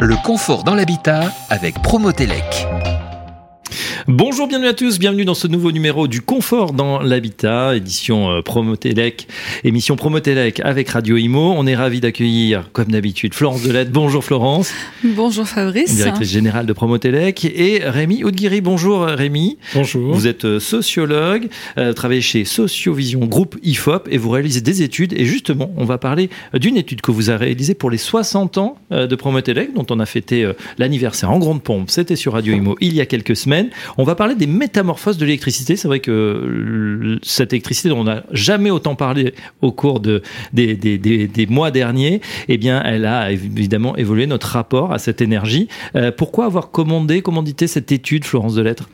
Le confort dans l'habitat avec Promotelec. Bonjour, bienvenue à tous, bienvenue dans ce nouveau numéro du confort dans l'habitat, édition euh, Promotelec, émission Promotelec avec Radio Imo. On est ravi d'accueillir, comme d'habitude, Florence Delette. Bonjour Florence. Bonjour Fabrice. Directrice générale de Promotelec. Et Rémi Oudguiri. Bonjour Rémi. Bonjour. Vous êtes euh, sociologue, euh, travaillez chez Sociovision Groupe IFOP et vous réalisez des études. Et justement, on va parler d'une étude que vous avez réalisée pour les 60 ans de Promotelec, dont on a fêté l'anniversaire en grande pompe. C'était sur Radio Imo il y a quelques semaines. On va parler des métamorphoses de l'électricité. C'est vrai que cette électricité dont on n'a jamais autant parlé au cours de, des, des, des, mois derniers, eh bien, elle a évidemment évolué notre rapport à cette énergie. Euh, pourquoi avoir commandé, commandité cette étude, Florence Delettre?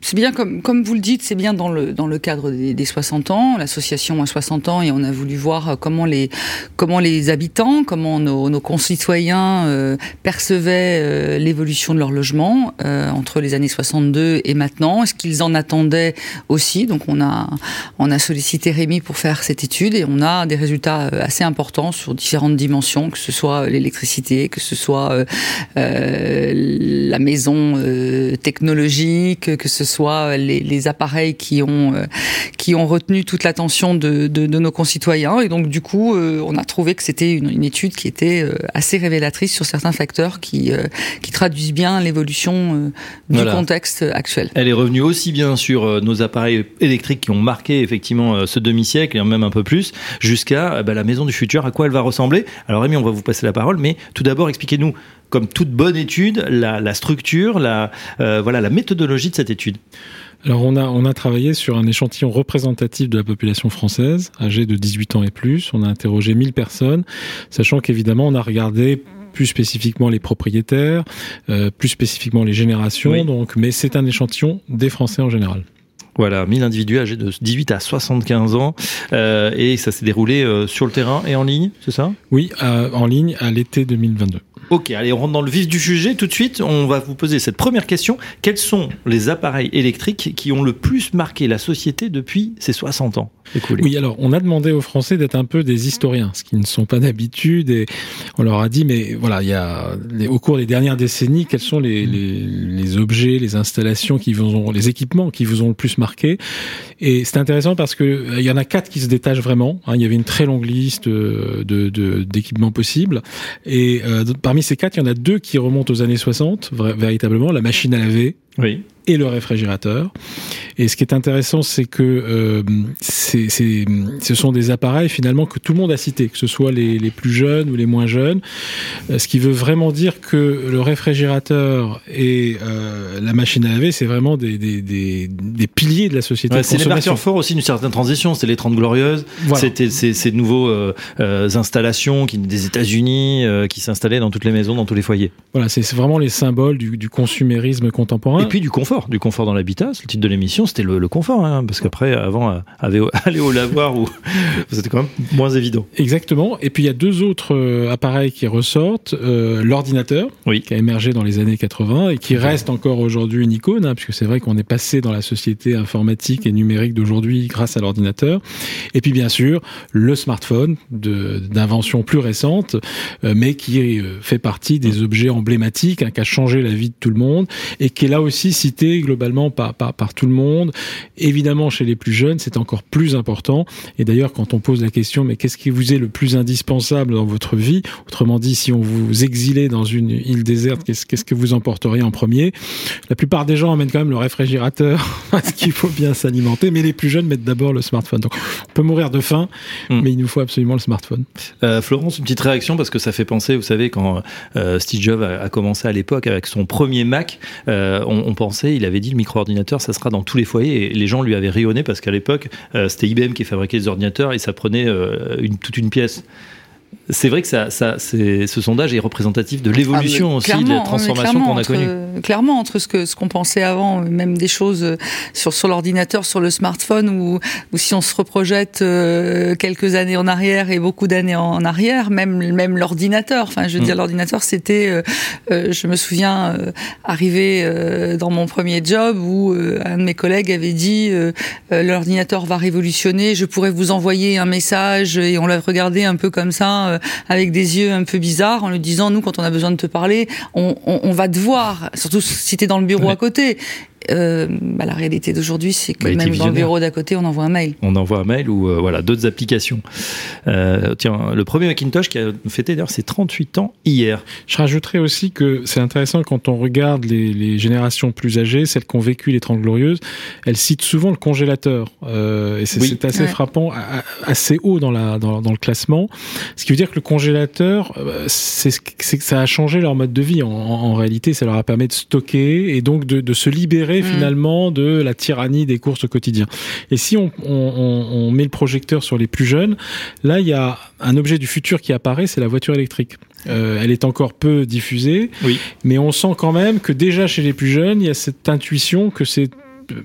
C'est bien, comme, comme vous le dites, c'est bien dans le, dans le cadre des, des 60 ans. L'association a 60 ans et on a voulu voir comment les, comment les habitants, comment nos, nos concitoyens euh, percevaient euh, l'évolution de leur logement euh, entre les années 62 et maintenant. Est-ce qu'ils en attendaient aussi Donc on a, on a sollicité Rémi pour faire cette étude et on a des résultats assez importants sur différentes dimensions, que ce soit l'électricité, que ce soit la maison technologique, que ce soit les, les appareils qui ont euh, qui ont retenu toute l'attention de, de, de, nos concitoyens. Et donc du coup, euh, on a trouvé que c'était une, une, étude qui était euh, assez révélatrice sur certains facteurs qui qui traduisent bien l'évolution du contexte actuel. Elle est revenue aussi bien sur nos appareils électriques qui ont marqué effectivement ce demi-siècle et même un peu plus, jusqu'à bah, la maison du futur, à quoi elle va ressembler. Alors Rémi, on va vous passer la parole, mais tout d'abord expliquez-nous comme toute bonne étude, la, la structure, la, euh, voilà, la méthodologie de cette étude alors on a, on a travaillé sur un échantillon représentatif de la population française, âgée de 18 ans et plus. On a interrogé 1000 personnes, sachant qu'évidemment on a regardé plus spécifiquement les propriétaires, euh, plus spécifiquement les générations. Oui. Donc, mais c'est un échantillon des Français en général. Voilà, 1000 individus âgés de 18 à 75 ans. Euh, et ça s'est déroulé euh, sur le terrain et en ligne, c'est ça? Oui, euh, en ligne à l'été 2022. Ok, allez, on rentre dans le vif du sujet tout de suite. On va vous poser cette première question. Quels sont les appareils électriques qui ont le plus marqué la société depuis ces 60 ans Oui, alors on a demandé aux Français d'être un peu des historiens, ce qui ne sont pas d'habitude. Et on leur a dit, mais voilà, il y a au cours des dernières décennies, quels sont les, objets, les installations qui vous ont, les équipements qui vous ont le plus marqué Et c'est intéressant parce que il y en a quatre qui se détachent vraiment. Hein, il y avait une très longue liste de d'équipements possibles et euh, parmi ces quatre, il y en a deux qui remontent aux années 60, véritablement, la machine à laver oui. et le réfrigérateur. Et ce qui est intéressant, c'est que euh, c'est, c'est, ce sont des appareils finalement que tout le monde a cités, que ce soit les, les plus jeunes ou les moins jeunes. Euh, ce qui veut vraiment dire que le réfrigérateur et euh, la machine à laver, c'est vraiment des, des, des, des, piliers de la société. Ouais, c'est les marqueurs forts aussi d'une certaine transition. C'était les 30 glorieuses. Voilà. C'était ces, ces nouveaux euh, installations qui, des États-Unis euh, qui s'installaient dans toutes les maisons, dans tous les foyers. Voilà, c'est vraiment les symboles du, du consumérisme contemporain. Et puis du confort, du confort dans l'habitat. C'est le titre de l'émission c'était le, le, confort, hein, parce qu'après, avant, aller au, aller au lavoir, ou c'était quand même moins évident. Exactement. Et puis il y a deux autres euh, appareils qui ressortent euh, l'ordinateur, oui. qui a émergé dans les années 80 et qui reste encore aujourd'hui une icône, hein, puisque c'est vrai qu'on est passé dans la société informatique et numérique d'aujourd'hui grâce à l'ordinateur. Et puis bien sûr le smartphone, d'invention plus récente, euh, mais qui fait partie des objets emblématiques, hein, qui a changé la vie de tout le monde et qui est là aussi cité globalement par, par, par tout le monde. Évidemment, chez les plus jeunes, c'est encore plus important. Et d'ailleurs, quand on pose la question, mais qu'est-ce qui vous est le plus indispensable dans votre vie? Autrement dit, si on vous exilait dans une île déserte, qu'est-ce qu'est-ce que vous emporteriez en premier? La plupart des gens emmènent quand même le réfrigérateur, parce qu'il faut bien s'alimenter, mais les plus jeunes mettent d'abord le smartphone. Donc, on peut mourir de faim, mmh. mais il nous faut absolument le smartphone. Euh, Florence, une petite réaction, parce que ça fait penser, vous savez, quand euh, Steve Jobs a, a, commencé à l'époque avec son premier Mac, euh, on, on pensait, il avait dit, le micro-ordinateur, ça sera dans tous les foyers et les gens lui avaient rayonné parce qu'à l'époque euh, c'était IBM qui fabriquait les ordinateurs et ça prenait euh, toute une pièce. C'est vrai que ça, ça, ce sondage est représentatif de l'évolution ah, aussi, de la transformation qu'on a connue. Clairement, entre ce que ce qu'on pensait avant, même des choses sur sur l'ordinateur, sur le smartphone, ou ou si on se reprojette euh, quelques années en arrière et beaucoup d'années en arrière, même même l'ordinateur. Enfin, je veux mm. dire, l'ordinateur, c'était, euh, euh, je me souviens, euh, arrivé euh, dans mon premier job où euh, un de mes collègues avait dit l'ordinateur va révolutionner, je pourrais vous envoyer un message et on l'a regardé un peu comme ça euh, avec des yeux un peu bizarres en lui disant nous quand on a besoin de te parler, on, on, on va te voir, surtout si tu es dans le bureau Ouais. à côté. Euh, bah, la réalité d'aujourd'hui, c'est que Bah, même dans le bureau d'à côté, on envoie un mail. On envoie un mail ou euh, voilà d'autres applications. Euh, tiens, le premier Macintosh qui a fêté d'ailleurs ses 38 ans hier. Je rajouterais aussi que c'est intéressant quand on regarde les, les générations plus âgées, celles qui ont vécu les Trente Glorieuses, elles citent souvent le congélateur. Euh, et c'est Oui. assez Ouais. frappant, assez haut dans, la, dans, dans le classement. Ce qui veut dire que le congélateur, c'est ce que- c'est que ça a changé leur mode de vie. En, en- en réalité, ça leur a permis de stocker et donc de, de se libérer Mhm. finalement de la tyrannie des courses au quotidien. Et si on, on, on- on met le projecteur sur les plus jeunes, là, il y a un objet du futur qui apparaît, c'est la voiture électrique. Euh, elle est encore peu diffusée, Oui. mais on sent quand même que déjà chez les plus jeunes, il y a cette intuition que c'est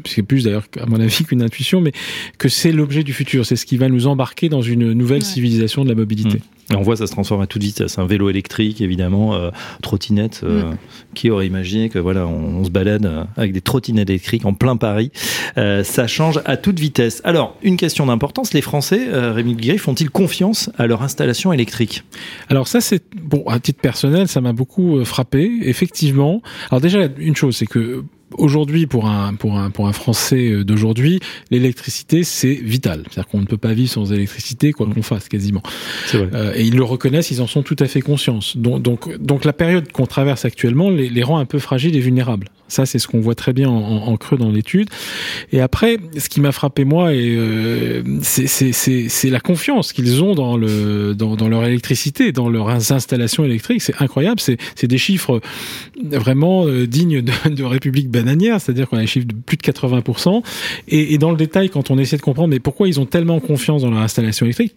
c'est plus d'ailleurs à mon avis qu'une intuition, mais que c'est l'objet du futur, c'est ce qui va nous embarquer dans une nouvelle Ouais. civilisation de la mobilité. Et on voit ça se transforme à toute vitesse. Un vélo électrique, évidemment, euh, trottinette. euh, Qui aurait imaginé que voilà, on, on se balade euh, avec des trottinettes électriques en plein Paris Euh, Ça change à toute vitesse. Alors, une question d'importance les Français, euh, Rémi Guéry, font-ils confiance à leur installation électrique? Alors ça, c'est bon à titre personnel, ça m'a beaucoup euh, frappé. Effectivement. Alors déjà, une chose, c'est que aujourd'hui, pour un pour un pour un Français euh, d'aujourd'hui, l'électricité c'est vital. C'est-à-dire qu'on ne peut pas vivre sans électricité, quoi qu'on fasse, quasiment. Vrai. Euh, et ils le reconnaissent, ils en sont tout à fait conscients. Donc, donc, donc la période qu'on traverse actuellement les, les rend un peu fragiles et vulnérables. Ça, c'est ce qu'on voit très bien en, en- creux dans l'étude. Et après, ce qui m'a frappé moi, euh, c'est- la confiance qu'ils ont dans le dans, dans leur électricité, dans leurs installations électriques. C'est incroyable. C'est des chiffres vraiment euh, dignes de, République bananière, c'est-à-dire qu'on a des chiffres de plus de 80%. Et, dans le détail, quand on essaie de comprendre, mais pourquoi ils ont tellement confiance dans leur installation électrique,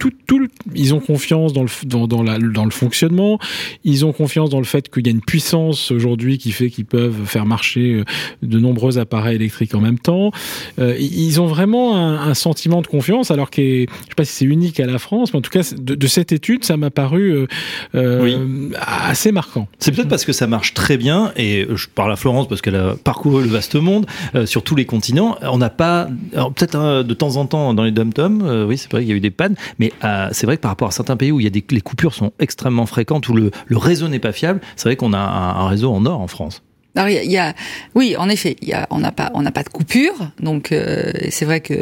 ils ont confiance dans le fonctionnement, ils ont confiance dans le fait qu'il y a une puissance aujourd'hui qui fait qu'ils peuvent faire marcher euh, de nombreux appareils électriques en même temps. Euh, ils ont vraiment un, un sentiment de confiance, alors que je sais pas si c'est unique à la France, mais en tout cas de, de cette étude, ça m'a paru euh, assez marquant. C'est peut-être parce que ça marche très bien, et je parle à Florence parce qu'elle a parcouru le vaste monde euh, sur tous les continents. On n'a pas, peut-être hein, de temps en temps dans les dom-toms, euh, oui, c'est vrai qu'il y a eu des pannes, mais euh, c'est vrai que par rapport à certains pays où il y a des, les coupures sont extrêmement fréquentes, où le, le réseau n'est pas fiable, c'est vrai qu'on a un, un réseau en or en France. Alors, il y y a- oui, en effet, il y a, on n'a pas, on n'a pas de coupure, donc euh, c'est vrai que.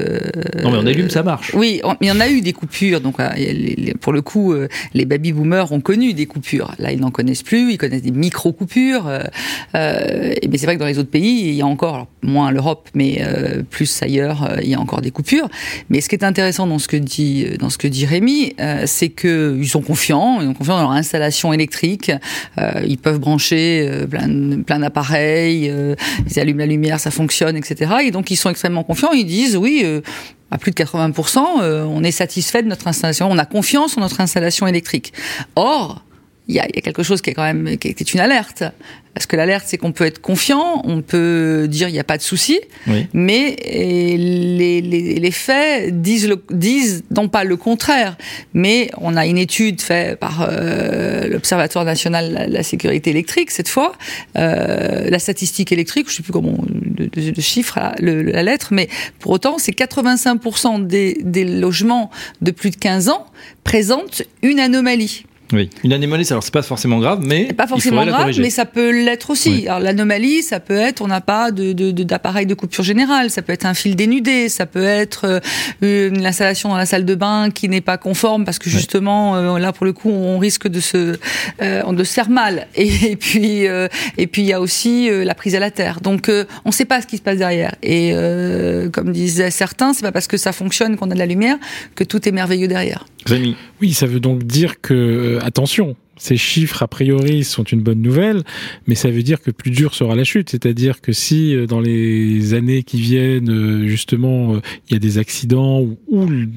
Non, mais en allume, ça marche. Oui, on- il y en a eu des coupures. Donc, euh, les- pour le coup, euh, les baby boomers ont connu des coupures. Là, ils n'en connaissent plus. Ils connaissent des micro coupures. Euh, et- mais c'est vrai que dans les autres pays, il y a encore alors, moins l'Europe, mais plus ailleurs, il y a encore des coupures. Mais ce qui est intéressant dans ce que dit dans ce que dit Rémi, c'est que ils sont confiants. Ils ont confiance dans leur installation électrique. Ils peuvent brancher plein, plein d'appareils. Euh, ils allument la lumière, ça fonctionne, etc. Et donc ils sont extrêmement confiants. Ils disent oui. euh, à plus de 80%, euh, on est satisfait de notre installation, on a confiance en notre installation électrique. Or, il y a, il y a quelque chose qui est quand même qui est, une alerte. Parce que l'alerte, c'est qu'on peut être confiant, on peut dire il n'y a pas de souci, Oui. mais les, les, les faits disent, le, disent non pas le contraire, mais on a une étude faite par euh, l'Observatoire national de la, sécurité électrique cette fois, euh, la statistique électrique, je ne sais plus comment le, le, le chiffre, la, la lettre, mais pour autant, c'est 85% des, des logements de plus de 15 ans présentent une anomalie. Oui, une anomalie, alors c'est pas forcément grave, mais pas forcément grave, mais ça peut l'être aussi. Oui. Alors l'anomalie, ça peut être, on n'a pas de, de, de- d'appareil de coupure générale, ça peut être un fil dénudé, ça peut être euh, une installation dans la salle de bain qui n'est pas conforme parce que justement euh, là pour le coup on risque de se, euh, on de se faire mal. Et, et puis euh, et puis il y a aussi euh, la prise à la terre. Donc euh, on ne sait pas ce qui se passe derrière. Et euh, comme disaient certains, c'est pas parce que ça fonctionne qu'on a de la lumière que tout est merveilleux derrière. Rémi, Oui, ça veut donc dire que, euh, attention, ces chiffres, a priori, sont une bonne nouvelle, mais ça veut dire que plus dur sera la chute. C'est-à-dire que si, euh, dans les années qui viennent, euh, justement, euh, il y a des accidents ou, ou le,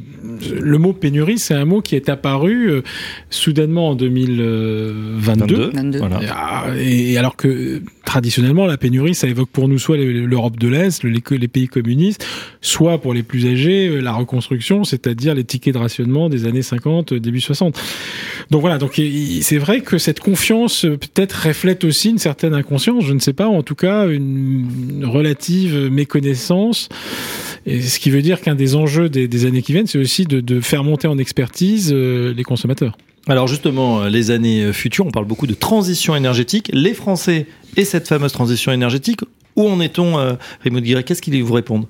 le mot pénurie, c'est un mot qui est apparu euh, soudainement en 2022. 22, 22. voilà. Ah, Et alors que euh, traditionnellement, la pénurie, ça évoque pour nous soit l'Europe de l'Est, le- les, pays communistes, soit pour les plus âgés, euh, la reconstruction, c'est-à-dire les tickets de rationnement des années 50, euh, début 60. Donc voilà, donc c'est vrai que cette confiance euh, peut-être reflète aussi une certaine inconscience, je ne sais pas, en tout cas une, relative méconnaissance. Et ce qui veut dire qu'un des enjeux des, années qui viennent, c'est aussi de, faire monter en expertise les consommateurs. Alors justement, les années futures, on parle beaucoup de transition énergétique. Les Français et cette fameuse transition énergétique, où en est-on, euh, Raymond Qu'est-ce qu'ils vous répondent?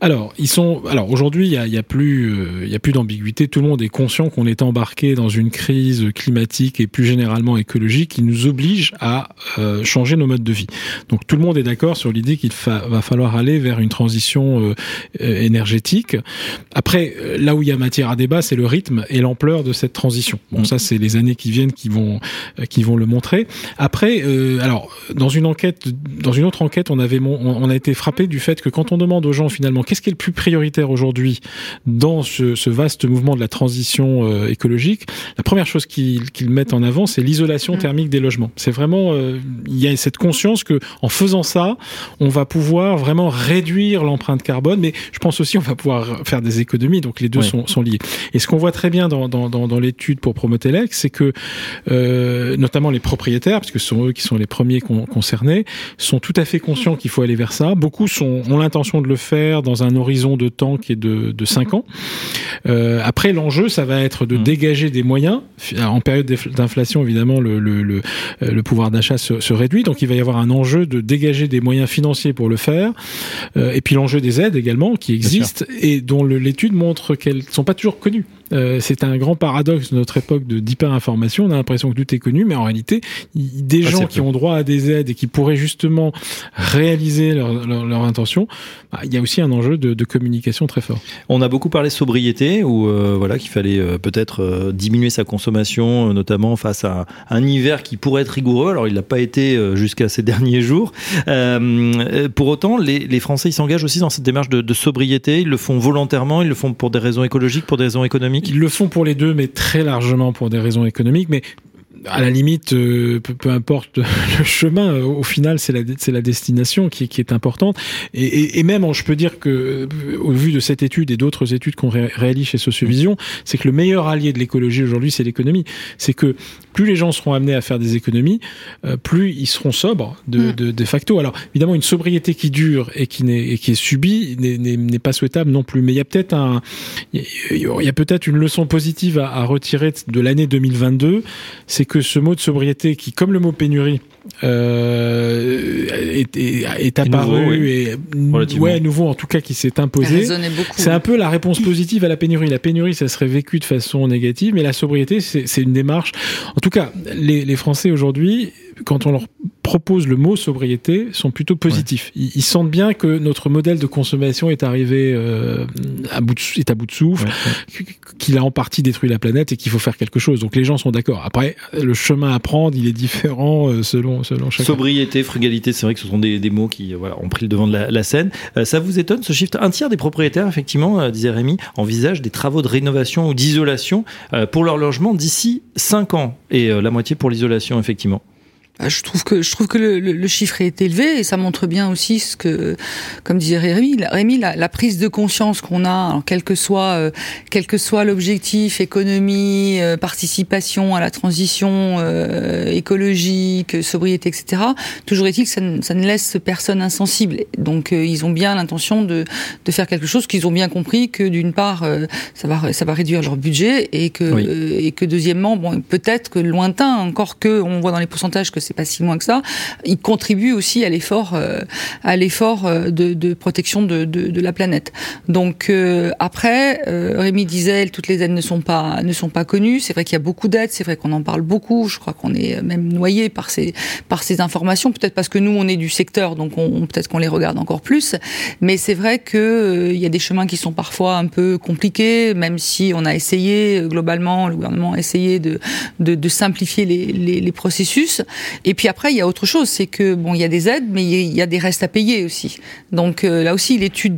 Alors, ils sont. Alors aujourd'hui, il y a, a, plus, euh, il y a plus d'ambiguïté. Tout le monde est conscient qu'on est embarqué dans une crise climatique et plus généralement écologique qui nous oblige à euh, changer nos modes de vie. Donc tout le monde est d'accord sur l'idée qu'il va falloir aller vers une transition euh, euh, énergétique. Après, là où il y a matière à débat, c'est le rythme et l'ampleur de cette transition. Bon, ça, c'est les années qui viennent qui vont qui vont le montrer. Après, alors dans une enquête, dans une autre enquête, on a on, a été frappé du fait que quand on demande aux gens finalement qu'est-ce qui est le plus prioritaire aujourd'hui dans ce, vaste mouvement de la transition euh, écologique, la première chose qu'ils mettent en avant, c'est l'isolation mmh. thermique des logements. C'est vraiment, euh, il y a cette conscience que en faisant ça, on va pouvoir vraiment réduire l'empreinte carbone, mais je pense aussi on va pouvoir faire des économies. Donc les deux sont, sont, liés. Et ce qu'on voit très bien dans, dans, dans, dans l'étude pour Promotelec, c'est que euh, notamment les propriétaires, parce que ce sont eux qui sont les premiers concernés, sont tout à fait conscients qu'il faut aller vers ça. Beaucoup sont, ont l'intention de le faire dans un horizon de temps qui est de, de 5 ans. Euh, après, l'enjeu, ça va être de mmh. dégager des moyens. En période d'inflation, évidemment, le, le, le, euh, le pouvoir d'achat se, se, réduit. Donc, il va y avoir un enjeu de dégager des moyens financiers pour le faire. Euh, et puis, l'enjeu des aides également, qui existent et dont l'étude montre qu'elles ne sont pas toujours connues. Euh, c'est un grand paradoxe de notre époque de d'hyperinformation. On a l'impression que tout est connu, mais en réalité, des ah, gens qui ont droit à des aides et qui pourraient justement réaliser leur, leur, leur intention, bah, il y a aussi un enjeu de, de, communication très fort. On a beaucoup parlé sobriété, ou euh, voilà qu'il fallait euh, peut-être diminuer sa consommation, notamment face à un hiver qui pourrait être rigoureux. Alors il l'a pas été jusqu'à ces derniers jours. pour autant, les, les Français ils s'engagent aussi dans cette démarche de, de sobriété. Ils le font volontairement, ils le font pour des raisons écologiques, pour des raisons économiques. Ils le font pour les deux, mais très largement pour des raisons économiques. Mais à la limite, euh, peu, importe le chemin, euh, au final, c'est la, c'est la destination qui, qui est importante. Et, et, et, même, je peux dire que, euh, au vu de cette étude et d'autres études qu'on réalise chez Sociovision, c'est que le meilleur allié de l'écologie aujourd'hui, c'est l'économie. C'est que plus les gens seront amenés à faire des économies, plus ils seront sobres de, mm. de, de, facto. Alors, évidemment, une sobriété qui dure et qui, n'est, et qui est subie n'est, pas souhaitable non plus. Mais il y a peut-être un, il y a peut-être une leçon positive à, à retirer de l'année 2022, c'est que ce mot de sobriété, qui, comme le mot pénurie, euh, est, est, apparu et ouais nouveau en tout cas qui s'est imposé. C'est un peu la réponse positive à la pénurie. La pénurie, ça serait vécu de façon négative, mais la sobriété, c'est une démarche. En tout cas, les, les Français aujourd'hui, quand on leur propose le mot sobriété sont plutôt positifs. Ils, sentent bien que notre modèle de consommation est arrivé euh, à bout de, est à bout de souffle, qu'il a en partie détruit la planète et qu'il faut faire quelque chose. Donc les gens sont d'accord. Après, le chemin à prendre, il est différent euh, selon selon chacun. Sobriété, frugalité, c'est vrai que ce sont des, des mots qui voilà ont pris le devant de la, la scène. Euh, ça vous étonne ce shift? Un tiers des propriétaires, effectivement, disait Rémi, envisagent des travaux de rénovation ou d'isolation pour leur logement d'ici 5 ans et la moitié pour l'isolation, effectivement. Bah, je trouve que je trouve que le, le, chiffre est élevé et ça montre bien aussi ce que, comme disait Rémi, Rémi la, la prise de conscience qu'on a, quel que soit euh, quel que soit l'objectif, économie, euh, participation à la transition euh, écologique, sobriété, etc. Toujours est-il que ça ne, ça ne, laisse personne insensible. Donc ils ont bien l'intention de, de faire quelque chose qu'ils ont bien compris que d'une part ça va ça va réduire leur budget et que et que deuxièmement bon peut-être que lointain encore que on voit dans les pourcentages que c'est pas si loin que ça, il contribue aussi à l'effort, euh, à l'effort euh, de, de, protection de, de, de, la planète. Donc euh, après, Rémi disait, toutes les aides ne sont pas ne sont pas connues. C'est vrai qu'il y a beaucoup d'aides, c'est vrai qu'on en parle beaucoup. Je crois qu'on est même noyé par ces par ces informations. Peut-être parce que nous on est du secteur, donc on, peut-être qu'on les regarde encore plus. Mais c'est vrai que il y a des chemins qui sont parfois un peu compliqués, même si on a essayé globalement, le gouvernement a essayé de de, de simplifier les, les, les processus. Et puis après, il y a autre chose, c'est que bon, il y a des aides, mais il y a des restes à payer aussi. Donc euh, là aussi, l'étude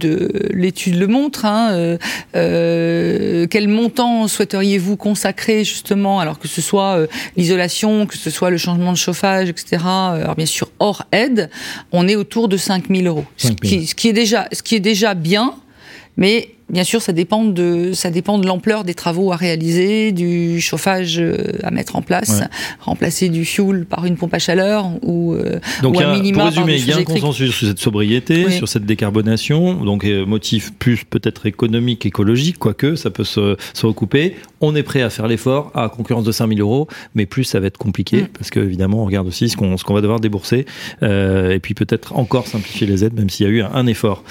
l'étude le montre. Hein, euh, euh, quel montant souhaiteriez-vous consacrer justement, alors que ce soit euh, l'isolation, que ce soit le changement de chauffage, etc. Alors bien sûr, hors aide, on est autour de 5 000 euros, 5 000. Ce, qui, ce qui est déjà ce qui est déjà bien, mais bien sûr, ça dépend de ça dépend de l'ampleur des travaux à réaliser, du chauffage à mettre en place, remplacer du fuel par une pompe à chaleur ou, donc ou un minima pour résumer, par il y a un consensus sur cette sobriété, sur cette décarbonation, donc motif plus peut-être économique, écologique, quoique ça peut se, se recouper. On est prêt à faire l'effort à concurrence de 5000 euros, mais plus ça va être compliqué mm. parce qu'évidemment on regarde aussi ce qu'on ce qu'on va devoir débourser euh, et puis peut-être encore simplifier les aides, même s'il y a eu un, effort.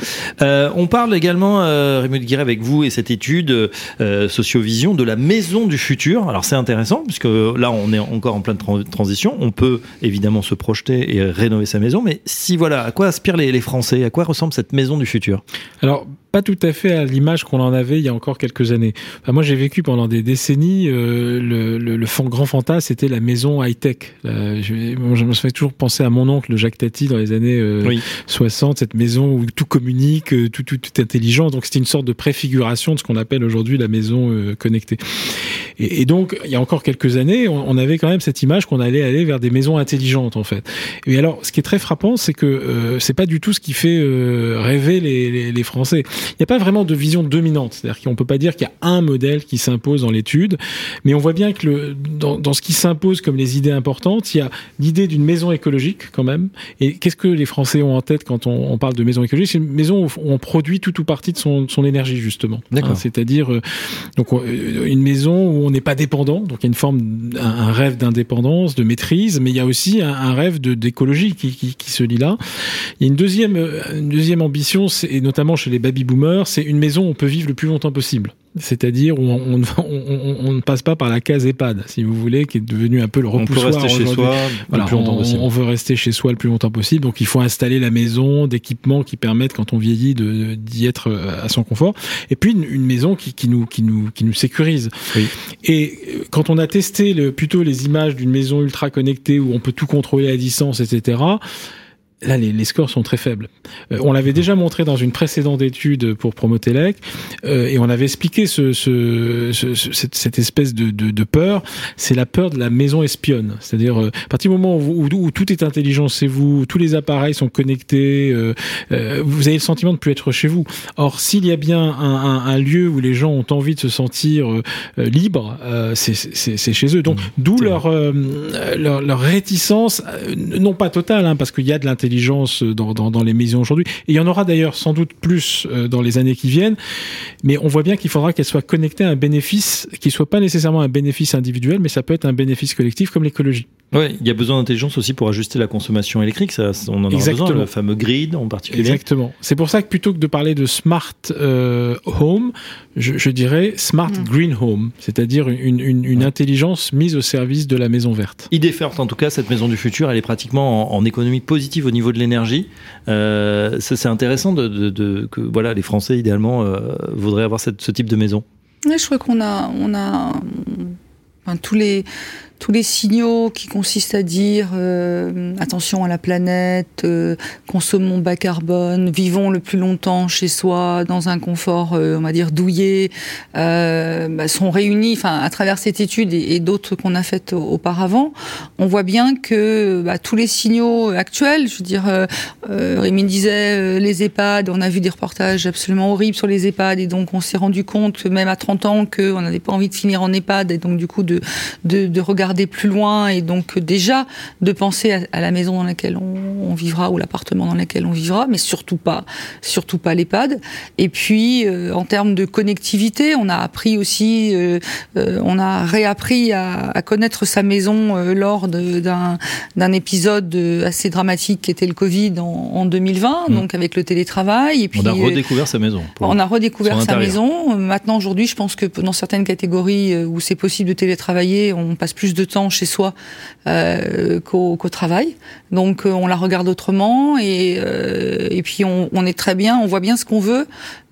Euh, on parle également, euh, Rémi Avec vous et cette étude euh, Sociovision de la maison du futur. Alors c'est intéressant puisque là on est encore en pleine transition. On peut évidemment se projeter et rénover sa maison, mais si voilà, à quoi aspirent les, les Français? À quoi ressemble cette maison du futur? Alors pas tout à fait à l'image qu'on en avait il y a encore quelques années. moi, j'ai vécu pendant des décennies euh, le, le, le, grand fantasme, c'était la maison high-tech. je, je, me suis toujours pensé à mon oncle Jacques Tati dans les années 60, euh, cette maison où tout communique, euh, tout, tout, tout intelligent. Donc, c'était une sorte de préfiguration de ce qu'on appelle aujourd'hui la maison connectée. Et, et, donc, il y a encore quelques années, on, on avait quand même cette image qu'on allait aller vers des maisons intelligentes, en fait. Et alors, ce qui est très frappant, c'est que c'est pas du tout ce qui fait rêver les, les, les Français il n'y a pas vraiment de vision dominante. C'est-à-dire qu'on peut pas dire qu'il y a un modèle qui s'impose dans l'étude, mais on voit bien que le, dans, dans ce qui s'impose comme les idées importantes, il y a l'idée d'une maison écologique quand même. Et qu'est-ce que les Français ont en tête quand on, on parle de maison écologique? C'est une maison où on produit tout ou partie de son, son énergie justement. Hein, C'est-à-dire euh, donc euh, une maison où on n'est pas dépendant. Donc il y a une forme, un, rêve d'indépendance, de maîtrise, mais il y a aussi un, rêve d'écologie qui, se lie là. Il y a une deuxième, une deuxième ambition, et notamment chez les baby boomer, c'est une maison où on peut vivre le plus longtemps possible. C'est-à-dire où on, on, ne passe pas par la case EHPAD, si vous voulez, qui est devenu un peu le repoussoir. On peut rester chez soi le plus longtemps possible. On veut rester chez soi le plus longtemps possible, donc il faut installer la maison, d'équipements qui permettent, quand on vieillit, d'y être euh, à son confort. Et puis une, maison qui, qui, nous, qui, nous, qui nous sécurise. Et euh, quand on a testé le, plutôt les images d'une maison ultra connectée où on peut tout contrôler à distance, etc., là, les, les, scores sont très faibles. Euh, on l'avait déjà montré dans une précédente étude pour Promotelec, euh, et on avait expliqué ce, ce, ce, cette, cette, espèce de, de, de peur. C'est la peur de la maison espionne. C'est-à-dire, euh, à partir du moment où, où, tout est intelligent c'est vous, tous les appareils sont connectés, euh, euh, vous avez le sentiment de plus être chez vous. Or, s'il y a bien un, un, un, lieu où les gens ont envie de se sentir libres, c'est chez eux. Donc, mmh. d'où leur, leur, leur réticence, non pas totale, hein, parce qu'il y a de l'intelligence intelligence dans, dans, dans les maisons aujourd'hui. Et il y en aura d'ailleurs sans doute plus euh, dans les années qui viennent. Mais on voit bien qu'il faudra qu'elle soit connectée à un bénéfice qui soit pas nécessairement un bénéfice individuel, mais ça peut être un bénéfice collectif comme l'écologie. Oui, il y a besoin d'intelligence aussi pour ajuster la consommation électrique. Ça, on en a besoin, le fameux grid en particulier. Exactement. C'est pour ça que plutôt que de parler de smart euh, home, je, je, dirais smart mm. green home, c'est-à-dire une, une, une ouais. intelligence mise au service de la maison verte. Idée forte en tout cas, cette maison du futur, elle est pratiquement en, en économie positive au niveau de l'énergie. Euh, c'est intéressant de, de, de, que voilà, les Français idéalement euh, voudraient avoir cette, ce type de maison. Ouais, je crois qu'on a, on a, enfin, tous les tous les signaux qui consistent à dire euh, attention à la planète, euh, consommons bas carbone, vivons le plus longtemps chez soi dans un confort, euh, on va dire douillet, euh, bah, sont réunis, enfin à travers cette étude et, d'autres qu'on a faites auparavant, on voit bien que bah, tous les signaux actuels, je veux dire, euh, euh, Rémi disait les EHPAD, on a vu des reportages absolument horribles sur les EHPAD et donc on s'est rendu compte même à 30 ans qu'on n'avait pas envie de finir en EHPAD et donc du coup de, de, de regarder regarder plus loin et donc déjà de penser à, à la maison dans laquelle on, on vivra ou l'appartement dans lequel on vivra, mais surtout pas, surtout pas l'EHPAD. Et puis euh, en termes de connectivité, on a appris aussi, euh, euh, on a réappris à, à, connaître sa maison lors d'un épisode assez dramatique qui était le Covid en, en 2020, mmh. donc avec le télétravail. Et puis, on a redécouvert sa maison. On a redécouvert sa maison. Maintenant aujourd'hui, je pense que dans certaines catégories où c'est possible de télétravailler, on passe plus de temps chez soi euh, qu'au qu travail. Donc euh, on la regarde autrement et, euh, et puis on, on, est très bien, on voit bien ce qu'on veut.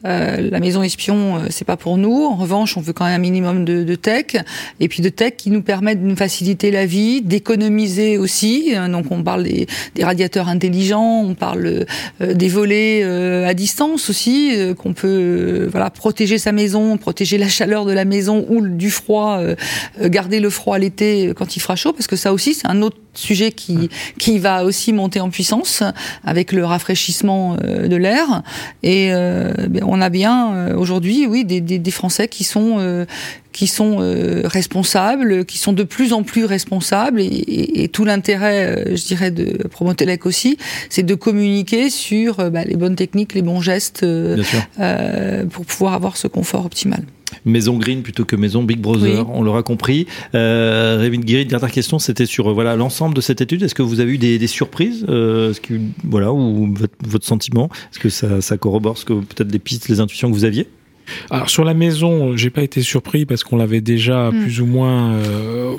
Euh, la maison espion, euh, c'est pas pour nous. En revanche, on veut quand même un minimum de, de, tech et puis de tech qui nous permettent de nous faciliter la vie, d'économiser aussi. Euh, donc on parle des, des, radiateurs intelligents, on parle des volets à distance aussi qu'on peut voilà protéger sa maison, protéger la chaleur de la maison ou du froid, garder le froid l'été quand il fera chaud parce que ça aussi c'est un autre sujet qui qui va aussi monter en puissance avec le rafraîchissement euh, de l'air. Et euh, ben, on a bien euh, aujourd'hui, oui, des, des, des, Français qui sont euh, qui sont euh, responsables, qui sont de plus en plus responsables. Et, et, et tout l'intérêt, je dirais, de Promotelec aussi, c'est de communiquer sur bah, les bonnes techniques, les bons gestes pour pouvoir avoir ce confort optimal. Maison Green plutôt que Maison Big Brother, oui. on l'aura compris. Euh, Révin Guéry, dernière question, c'était sur voilà l'ensemble de cette étude. Est-ce que vous avez eu des, des surprises euh, ce voilà, ou votre, votre sentiment? Est-ce que ça, ça corrobore ce que peut-être des pistes, les intuitions que vous aviez? Alors sur la maison, j'ai pas été surpris parce qu'on l'avait déjà mmh. plus ou moins euh,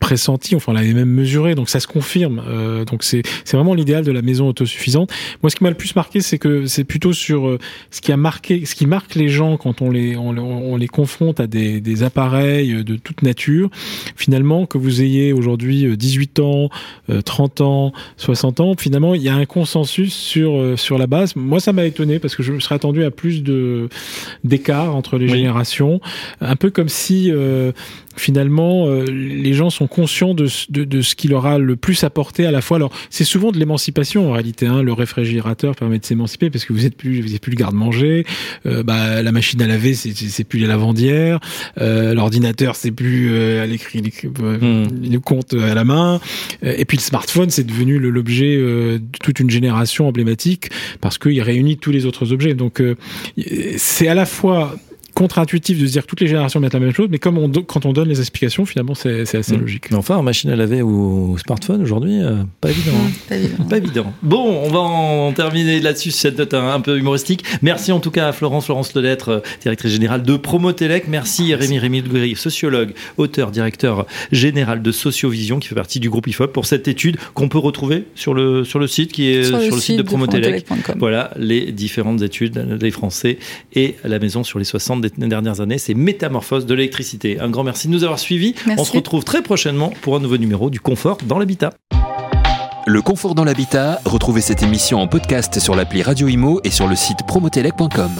pressenti, enfin on l'avait même mesuré, donc ça se confirme. Euh, donc c'est c'est vraiment l'idéal de la maison autosuffisante. Moi, ce qui m'a le plus marqué, c'est que c'est plutôt sur euh, ce qui a marqué, ce qui marque les gens quand on les on, on les confronte à des, des appareils de toute nature. Finalement, que vous ayez aujourd'hui 18 ans, 30 ans, 60 ans, finalement, il y a un consensus sur sur la base. Moi, ça m'a étonné parce que je me serais attendu à plus de d'écart entre les oui. générations, un peu comme si euh, finalement euh, les gens sont conscients de, de, de, ce qui leur a le plus apporté à la fois. Alors c'est souvent de l'émancipation en réalité. Hein. Le réfrigérateur permet de s'émanciper parce que vous êtes plus vous êtes plus le garde-manger. Euh, bah, la machine à laver c'est plus les lavandières. Euh, L'ordinateur c'est plus euh, à l'écrit mmh. le compte à la main. Et puis le smartphone c'est devenu l'objet de toute une génération emblématique parce qu'il réunit tous les autres objets. Donc c'est à la fois contre-intuitif de se dire que toutes les générations mettent la même chose, mais comme on quand on donne les explications, finalement, c'est assez mmh. logique. Mais enfin, en machine à laver ou au smartphone aujourd'hui, euh, pas, évident, hein. pas évident. Pas évident. Bon, on va en terminer là-dessus, cette note un, un, peu humoristique. Merci en tout cas à Florence, Florence Lelettre, euh, directrice générale de Promotelec. Merci, Merci. Rémi Rémi Duguerry, sociologue, auteur, directeur général de Sociovision, qui fait partie du groupe IFOP, pour cette étude qu'on peut retrouver sur le, sur le site qui est sur, sur le, site, de Promotelec. Voilà les différentes études des Français et la maison sur les 60 des dernières années, c'est Métamorphose de l'électricité. Un grand merci de nous avoir suivis. Merci. On se retrouve très prochainement pour un nouveau numéro du Confort dans l'habitat. Le Confort dans l'habitat, retrouvez cette émission en podcast sur l'appli Radio Imo et sur le site promotelec.com.